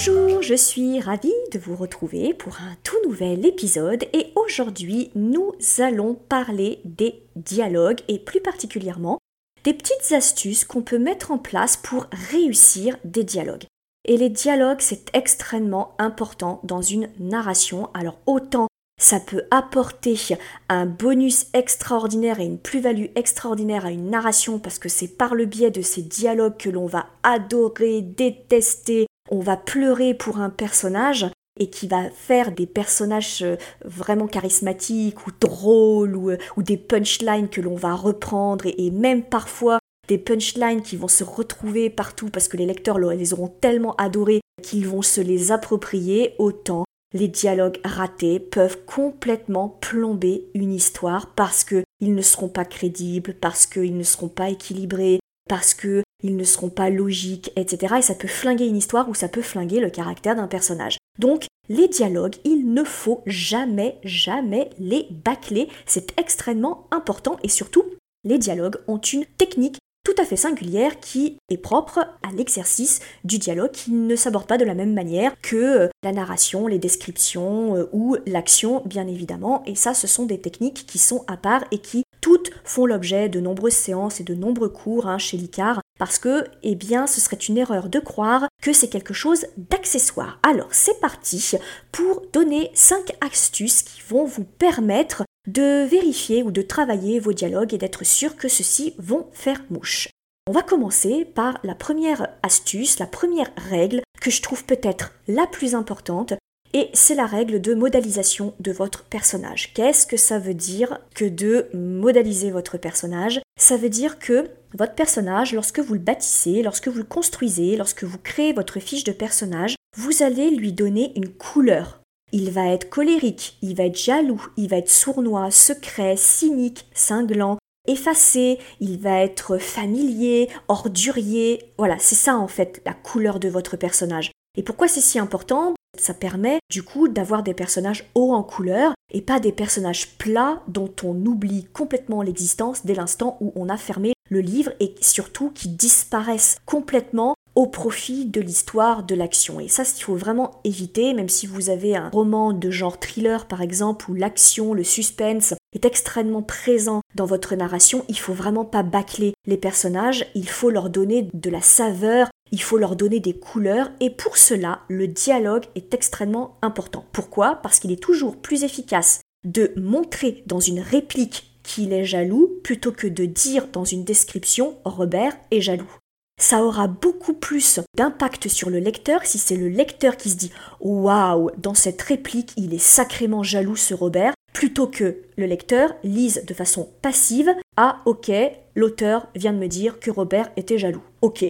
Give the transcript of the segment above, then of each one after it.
Bonjour, je suis ravie de vous retrouver pour un tout nouvel épisode et aujourd'hui nous allons parler des dialogues et plus particulièrement des petites astuces qu'on peut mettre en place pour réussir des dialogues. Et les dialogues, c'est extrêmement important dans une narration. Alors autant ça peut apporter un bonus extraordinaire et une plus-value extraordinaire à une narration parce que c'est par le biais de ces dialogues que l'on va adorer, détester, on va pleurer pour un personnage et qui va faire des personnages euh, vraiment charismatiques ou drôles ou, euh, des punchlines que l'on va reprendre et, même parfois des punchlines qui vont se retrouver partout parce que les lecteurs les auront tellement adorés qu'ils vont se les approprier autant les dialogues ratés peuvent complètement plomber une histoire parce qu'ils ne seront pas crédibles, parce qu'ils ne seront pas équilibrés, parce qu'ils ne seront pas logiques, etc. Et ça peut flinguer une histoire ou ça peut flinguer le caractère d'un personnage. Donc, les dialogues, il ne faut jamais, jamais les bâcler. C'est extrêmement important et surtout, les dialogues ont une technique tout à fait singulière qui est propre à l'exercice du dialogue qui ne s'aborde pas de la même manière que euh, la narration, les descriptions euh, ou l'action bien évidemment et ça ce sont des techniques qui sont à part et qui toutes font l'objet de nombreuses séances et de nombreux cours hein, chez l'ICAR parce que, eh bien, ce serait une erreur de croire que c'est quelque chose d'accessoire. Alors, c'est parti pour donner 5 astuces qui vont vous permettre de vérifier ou de travailler vos dialogues et d'être sûr que ceux-ci vont faire mouche. On va commencer par la première astuce, la première règle que je trouve peut-être la plus importante, et c'est la règle de modalisation de votre personnage. Qu'est-ce que ça veut dire que de modaliser votre personnage? Ça veut dire que votre personnage, lorsque vous le bâtissez, lorsque vous le construisez, lorsque vous créez votre fiche de personnage, vous allez lui donner une couleur. Il va être colérique, il va être jaloux, il va être sournois, secret, cynique, cinglant, effacé, il va être familier, ordurier. Voilà, c'est ça en fait la couleur de votre personnage. Et pourquoi c'est si important? Ça permet du coup d'avoir des personnages hauts en couleur et pas des personnages plats dont on oublie complètement l'existence dès l'instant où on a fermé le livre et surtout qui disparaissent complètement au profit de l'histoire, de l'action. Et ça, il faut vraiment éviter, même si vous avez un roman de genre thriller par exemple, où l'action, le suspense est extrêmement présent dans votre narration, il faut vraiment pas bâcler les personnages, il faut leur donner de la saveur, il faut leur donner des couleurs et pour cela, le dialogue est extrêmement important. Pourquoi? Parce qu'il est toujours plus efficace de montrer dans une réplique qu'il est jaloux plutôt que de dire dans une description Robert est jaloux. Ça aura beaucoup plus d'impact sur le lecteur si c'est le lecteur qui se dit Waouh, dans cette réplique, il est sacrément jaloux ce Robert, plutôt que le lecteur lise de façon passive Ah, ok, l'auteur vient de me dire que Robert était jaloux. Ok,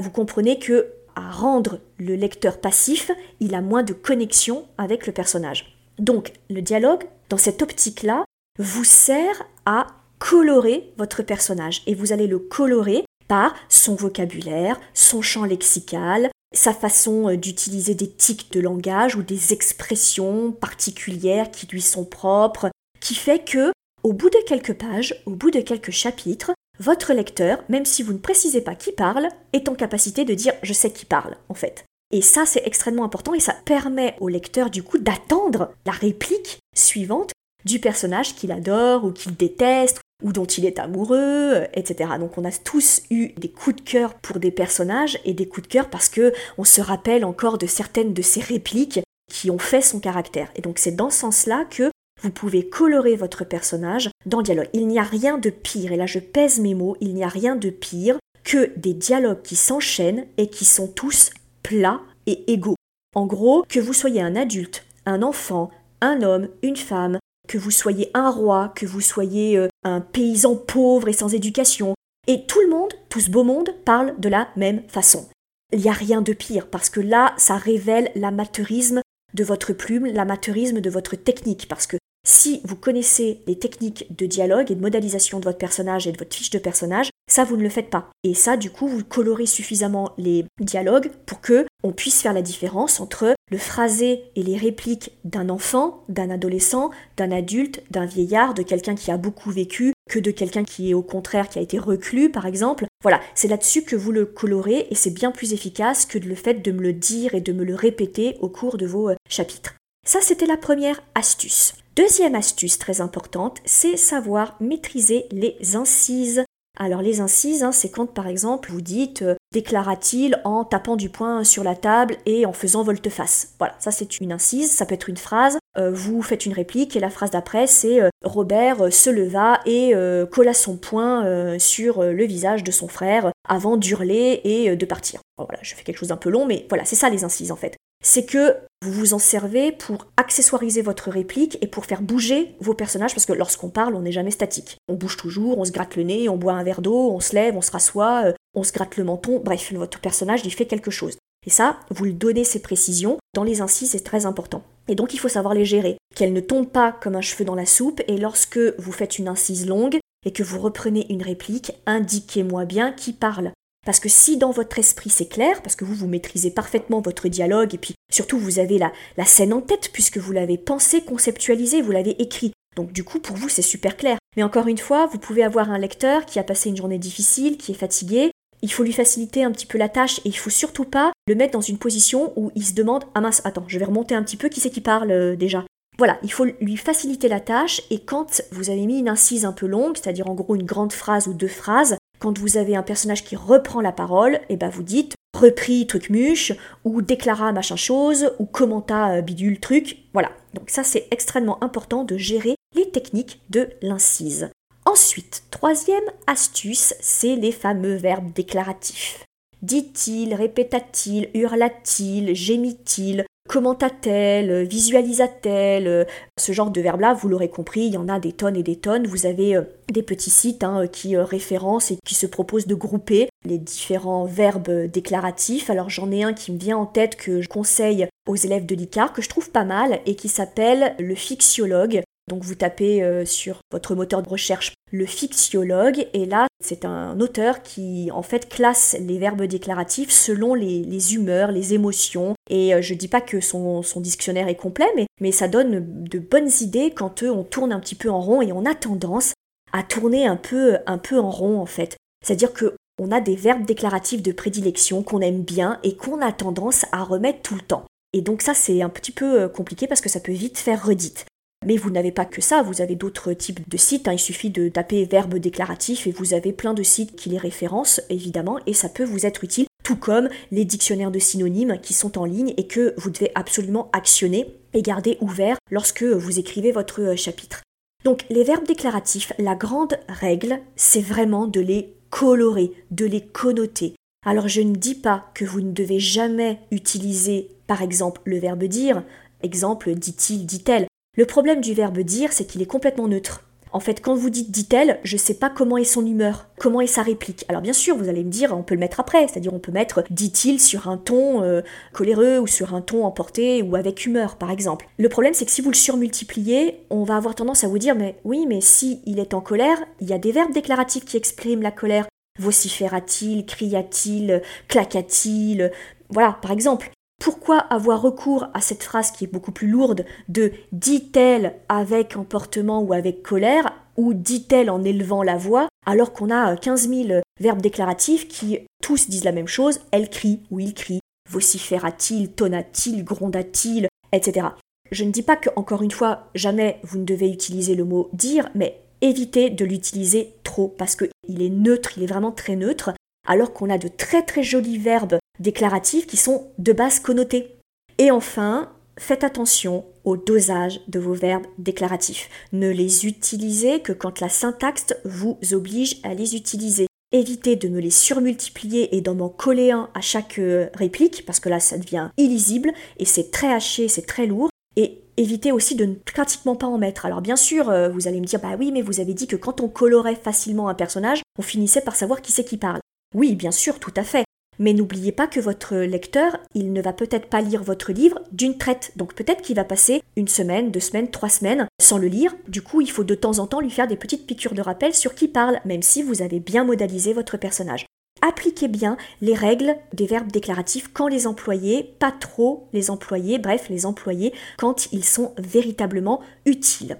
vous comprenez que à rendre le lecteur passif, il a moins de connexion avec le personnage. Donc le dialogue, dans cette optique-là, vous sert à colorer votre personnage et vous allez le colorer par son vocabulaire, son champ lexical, sa façon euh, d'utiliser des tics de langage ou des expressions particulières qui lui sont propres, qui fait que, au bout de quelques pages, au bout de quelques chapitres, votre lecteur, même si vous ne précisez pas qui parle, est en capacité de dire je sais qui parle, en fait. Et ça, c'est extrêmement important et ça permet au lecteur, du coup, d'attendre la réplique suivante du personnage qu'il adore ou qu'il déteste ou dont il est amoureux, etc. Donc on a tous eu des coups de cœur pour des personnages et des coups de cœur parce que on se rappelle encore de certaines de ces répliques qui ont fait son caractère. Et donc c'est dans ce sens-là que vous pouvez colorer votre personnage dans le dialogue. Il n'y a rien de pire, et là je pèse mes mots, il n'y a rien de pire que des dialogues qui s'enchaînent et qui sont tous plats et égaux. En gros, que vous soyez un adulte, un enfant, un homme, une femme, que vous soyez un roi, que vous soyez euh, un paysan pauvre et sans éducation, et tout le monde, tout ce beau monde, parle de la même façon. Il n'y a rien de pire, parce que là, ça révèle l'amateurisme de votre plume, l'amateurisme de votre technique, parce que Si vous connaissez les techniques de dialogue et de modélisation de votre personnage et de votre fiche de personnage, ça vous ne le faites pas. Et ça, du coup, vous colorez suffisamment les dialogues pour que on puisse faire la différence entre le phrasé et les répliques d'un enfant, d'un adolescent, d'un adulte, d'un vieillard, de quelqu'un qui a beaucoup vécu, que de quelqu'un qui est au contraire qui a été reclus, par exemple. Voilà, c'est là-dessus que vous le colorez et c'est bien plus efficace que le fait de me le dire et de me le répéter au cours de vos euh, chapitres. Ça, c'était la première astuce. Deuxième astuce très importante, c'est savoir maîtriser les incises. Alors les incises, hein, c'est quand par exemple vous dites euh, déclara-t-il en tapant du poing sur la table et en faisant volte-face. Voilà, ça c'est une incise, ça peut être une phrase. Euh, vous faites une réplique et la phrase d'après c'est euh, Robert se leva et colla son poing sur le visage de son frère avant d'hurler et de partir. voilà, je fais quelque chose d'un peu long, mais voilà, c'est ça les incises en fait c'est que vous vous en servez pour accessoiriser votre réplique et pour faire bouger vos personnages, parce que lorsqu'on parle, on n'est jamais statique. On bouge toujours, on se gratte le nez, on boit un verre d'eau, on se lève, on se rassoit, euh, on se gratte le menton, bref, votre personnage, il fait quelque chose. Et ça, vous le donnez ces précisions, dans les incises, c'est très important. Et donc il faut savoir les gérer, qu'elles ne tombent pas comme un cheveu dans la soupe, et lorsque vous faites une incise longue, et que vous reprenez une réplique, indiquez-moi bien qui parle. Parce que si dans votre esprit c'est clair, parce que vous vous maîtrisez parfaitement votre dialogue et puis surtout vous avez la, scène en tête puisque vous l'avez pensé, conceptualisé, vous l'avez écrit. Donc du coup pour vous c'est super clair. Mais encore une fois, vous pouvez avoir un lecteur qui a passé une journée difficile, qui est fatigué. Il faut lui faciliter un petit peu la tâche et il faut surtout pas le mettre dans une position où il se demande ah mince attends je vais remonter un petit peu qui c'est qui parle euh, déjà? Voilà, il faut lui faciliter la tâche et quand vous avez mis une incise un peu longue, c'est-à-dire en gros une grande phrase ou deux phrases, quand vous avez un personnage qui reprend la parole, et eh ben vous dites repris truc muche, ou déclara machin chose, ou commenta euh, bidule truc. Voilà. Donc ça c'est extrêmement important de gérer les techniques de l'incise. Ensuite, troisième astuce, c'est les fameux verbes déclaratifs. Dit-il, répéta-t-il, hurla-t-il, gémit-il, commenta-t-elle, visualisa-t-elle, ce genre de verbes-là, vous l'aurez compris, il y en a des tonnes et des tonnes. Vous avez euh, des petits sites hein, qui euh, référencent et qui se proposent de grouper les différents verbes déclaratifs. Alors j'en ai un qui me vient en tête que je conseille aux élèves de l'ICAR, que je trouve pas mal, et qui s'appelle le fixiologue. Donc vous tapez euh, sur votre moteur de recherche le fixiologue et là c'est un auteur qui en fait classe les verbes déclaratifs selon les, humeurs, les émotions et euh, je dis pas que son, dictionnaire est complet mais, ça donne de bonnes idées quand on tourne un petit peu en rond et on a tendance à tourner un peu, un peu en rond en fait. C'est-à-dire que on a des verbes déclaratifs de prédilection qu'on aime bien et qu'on a tendance à remettre tout le temps. Et donc ça c'est un petit peu euh, compliqué parce que ça peut vite faire redite. Mais vous n'avez pas que ça, vous avez d'autres types de sites. Hein. Il suffit de taper verbe déclaratif et vous avez plein de sites qui les référencent, évidemment, et ça peut vous être utile, tout comme les dictionnaires de synonymes qui sont en ligne et que vous devez absolument actionner et garder ouverts lorsque vous écrivez votre euh, chapitre. Donc les verbes déclaratifs, la grande règle, c'est vraiment de les colorer, de les connoter. Alors je ne dis pas que vous ne devez jamais utiliser par exemple le verbe dire, exemple dit-il, dit-elle. Le problème du verbe dire, c'est qu'il est complètement neutre. En fait, quand vous dites dit-elle, je ne sais pas comment est son humeur, comment est sa réplique. Alors bien sûr, vous allez me dire, on peut le mettre après, c'est-à-dire on peut mettre dit-il sur un ton euh, coléreux ou sur un ton emporté ou avec humeur, par exemple. Le problème, c'est que si vous le surmultipliez, on va avoir tendance à vous dire, mais oui, mais si il est en colère, il y a des verbes déclaratifs qui expriment la colère. Vociféra-t-il, cria-t-il, claqua-t-il, voilà, par exemple pourquoi avoir recours à cette phrase qui est beaucoup plus lourde de dit-elle avec emportement ou avec colère ou dit-elle en élevant la voix alors qu'on a 15 000 verbes déclaratifs qui tous disent la même chose, elle crie ou il crie, vociféra-t-il, tonna-t-il, gronda-t-il, etc. Je ne dis pas que, encore une fois, jamais vous ne devez utiliser le mot dire, mais évitez de l'utiliser trop parce qu'il est neutre, il est vraiment très neutre, alors qu'on a de très très jolis verbes déclaratifs qui sont de base connotés. Et enfin, faites attention au dosage de vos verbes déclaratifs. Ne les utilisez que quand la syntaxe vous oblige à les utiliser. Évitez de me les surmultiplier et d'en m'en coller un à chaque euh, réplique, parce que là ça devient illisible et c'est très haché, c'est très lourd. Et évitez aussi de ne pratiquement pas en mettre. Alors bien sûr, euh, vous allez me dire, bah oui, mais vous avez dit que quand on colorait facilement un personnage, on finissait par savoir qui c'est qui parle. Oui, bien sûr, tout à fait. Mais n'oubliez pas que votre lecteur, il ne va peut-être pas lire votre livre d'une traite. Donc peut-être qu'il va passer une semaine, deux semaines, trois semaines sans le lire. Du coup, il faut de temps en temps lui faire des petites piqûres de rappel sur qui parle, même si vous avez bien modélisé votre personnage. Appliquez bien les règles des verbes déclaratifs quand les employer, pas trop les employer, bref, les employer quand ils sont véritablement utiles.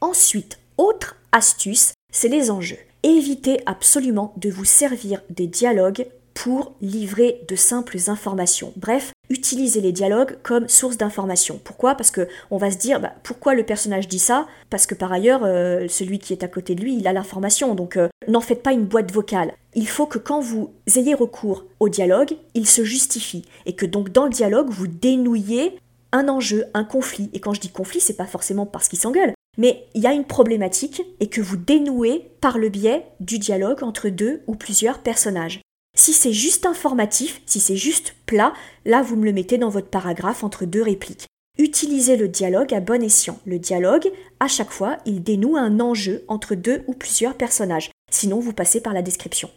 Ensuite, autre astuce, c'est les enjeux. Évitez absolument de vous servir des dialogues pour livrer de simples informations. Bref, utilisez les dialogues comme source d'information. Pourquoi? Parce que on va se dire bah, pourquoi le personnage dit ça? Parce que par ailleurs, euh, celui qui est à côté de lui, il a l'information. Donc euh, n'en faites pas une boîte vocale. Il faut que quand vous ayez recours au dialogue, il se justifie et que donc dans le dialogue, vous dénouiez un enjeu, un conflit. Et quand je dis conflit, c'est pas forcément parce qu'ils s'engueulent, mais il y a une problématique et que vous dénouez par le biais du dialogue entre deux ou plusieurs personnages. Si c'est juste informatif, si c'est juste plat, là vous me le mettez dans votre paragraphe entre deux répliques. Utilisez le dialogue à bon escient. Le dialogue, à chaque fois, il dénoue un enjeu entre deux ou plusieurs personnages. Sinon, vous passez par la description.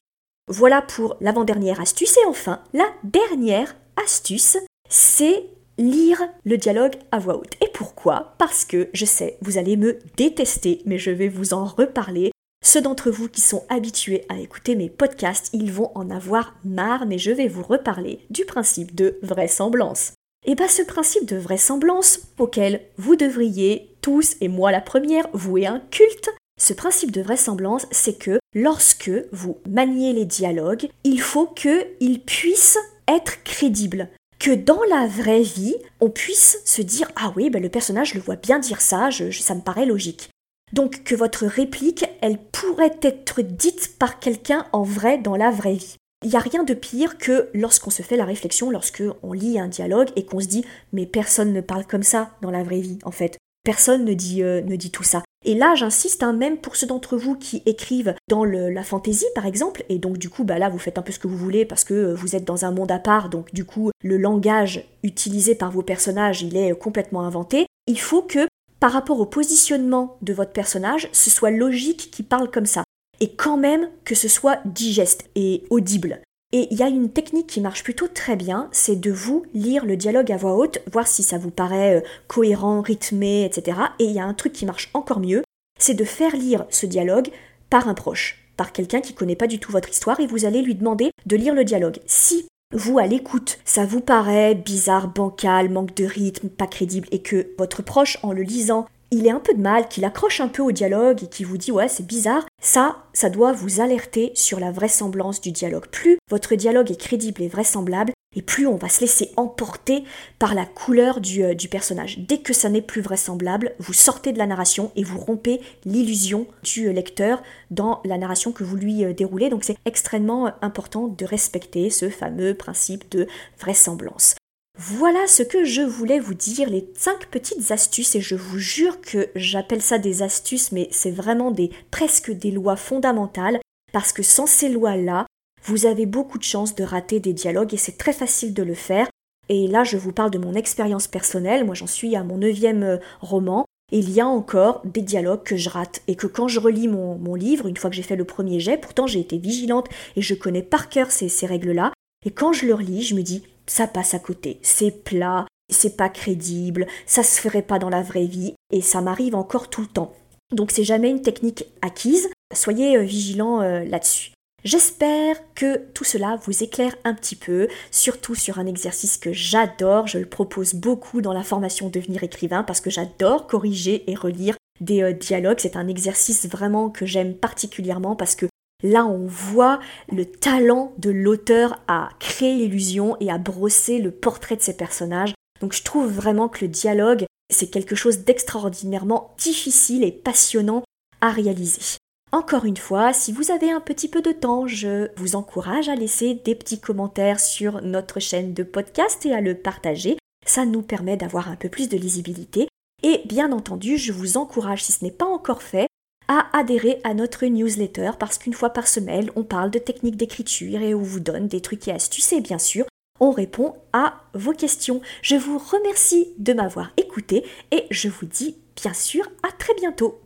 Voilà pour l'avant-dernière astuce. Et enfin, la dernière astuce, c'est lire le dialogue à voix haute. Et pourquoi? Parce que je sais, vous allez me détester, mais je vais vous en reparler. Ceux d'entre vous qui sont habitués à écouter mes podcasts, ils vont en avoir marre, mais je vais vous reparler du principe de vraisemblance. Et bien ce principe de vraisemblance, auquel vous devriez tous, et moi la première, vouer un culte, ce principe de vraisemblance, c'est que lorsque vous maniez les dialogues, il faut qu'ils puissent être crédibles. Que dans la vraie vie, on puisse se dire Ah oui, ben le personnage le voit bien dire ça, ça me paraît logique. Donc que votre réplique, elle pourrait être dite par quelqu'un en vrai dans la vraie vie. Il n'y a rien de pire que lorsqu'on se fait la réflexion, lorsqu'on lit un dialogue et qu'on se dit mais personne ne parle comme ça dans la vraie vie en fait. Personne ne dit, euh, ne dit tout ça. Et là, j'insiste, hein, même pour ceux d'entre vous qui écrivent dans la fantaisie, par exemple, et donc du coup, bah là, vous faites un peu ce que vous voulez parce que euh, vous êtes dans un monde à part, donc du coup, le langage utilisé par vos personnages, il est complètement inventé. Il faut que par rapport au positionnement de votre personnage, ce soit logique qu'il parle comme ça. Et quand même que ce soit digeste et audible. Et il y a une technique qui marche plutôt très bien, c'est de vous lire le dialogue à voix haute, voir si ça vous paraît euh, cohérent, rythmé, etc. Et il y a un truc qui marche encore mieux, c'est de faire lire ce dialogue par un proche, par quelqu'un qui connaît pas du tout votre histoire, et vous allez lui demander de lire le dialogue. Si vous à l'écoute, ça vous paraît bizarre, bancal, manque de rythme, pas crédible, et que votre proche, en le lisant, il est un peu de mal, qu'il accroche un peu au dialogue et qui vous dit ouais c'est bizarre, ça, ça doit vous alerter sur la vraisemblance du dialogue. Plus votre dialogue est crédible et vraisemblable, et plus on va se laisser emporter par la couleur du, euh, personnage. Dès que ça n'est plus vraisemblable, vous sortez de la narration et vous rompez l'illusion du euh, lecteur dans la narration que vous lui euh, déroulez. Donc c'est extrêmement important de respecter ce fameux principe de vraisemblance. Voilà ce que je voulais vous dire, les cinq petites astuces, et je vous jure que j'appelle ça des astuces, mais c'est vraiment des presque des lois fondamentales, parce que sans ces lois-là, vous avez beaucoup de chances de rater des dialogues et c'est très facile de le faire. Et là, je vous parle de mon expérience personnelle. Moi, j'en suis à mon neuvième euh, roman. Et il y a encore des dialogues que je rate et que quand je relis mon, mon livre, une fois que j'ai fait le premier jet, pourtant j'ai été vigilante et je connais par cœur ces, ces règles-là, et quand je le relis, je me dis, ça passe à côté, c'est plat, c'est pas crédible, ça se ferait pas dans la vraie vie, et ça m'arrive encore tout le temps. Donc c'est jamais une technique acquise, soyez euh, vigilants euh, là-dessus. J'espère que tout cela vous éclaire un petit peu, surtout sur un exercice que j'adore, je le propose beaucoup dans la formation Devenir écrivain parce que j'adore corriger et relire des euh, dialogues, c'est un exercice vraiment que j'aime particulièrement parce que là on voit le talent de l'auteur à créer l'illusion et à brosser le portrait de ses personnages. Donc je trouve vraiment que le dialogue, c'est quelque chose d'extraordinairement difficile et passionnant à réaliser. Encore une fois, si vous avez un petit peu de temps, je vous encourage à laisser des petits commentaires sur notre chaîne de podcast et à le partager. Ça nous permet d'avoir un peu plus de lisibilité. Et bien entendu, je vous encourage, si ce n'est pas encore fait, à adhérer à notre newsletter parce qu'une fois par semaine, on parle de techniques d'écriture et on vous donne des trucs et astuces et bien sûr, on répond à vos questions. Je vous remercie de m'avoir écouté et je vous dis bien sûr à très bientôt.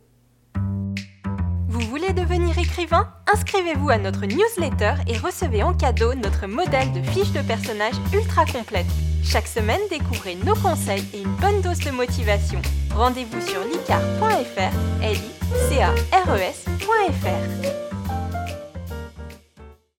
Vous voulez devenir écrivain? Inscrivez-vous à notre newsletter et recevez en cadeau notre modèle de fiche de personnage ultra complète. Chaque semaine, découvrez nos conseils et une bonne dose de motivation. Rendez-vous sur licar.fr, l i e.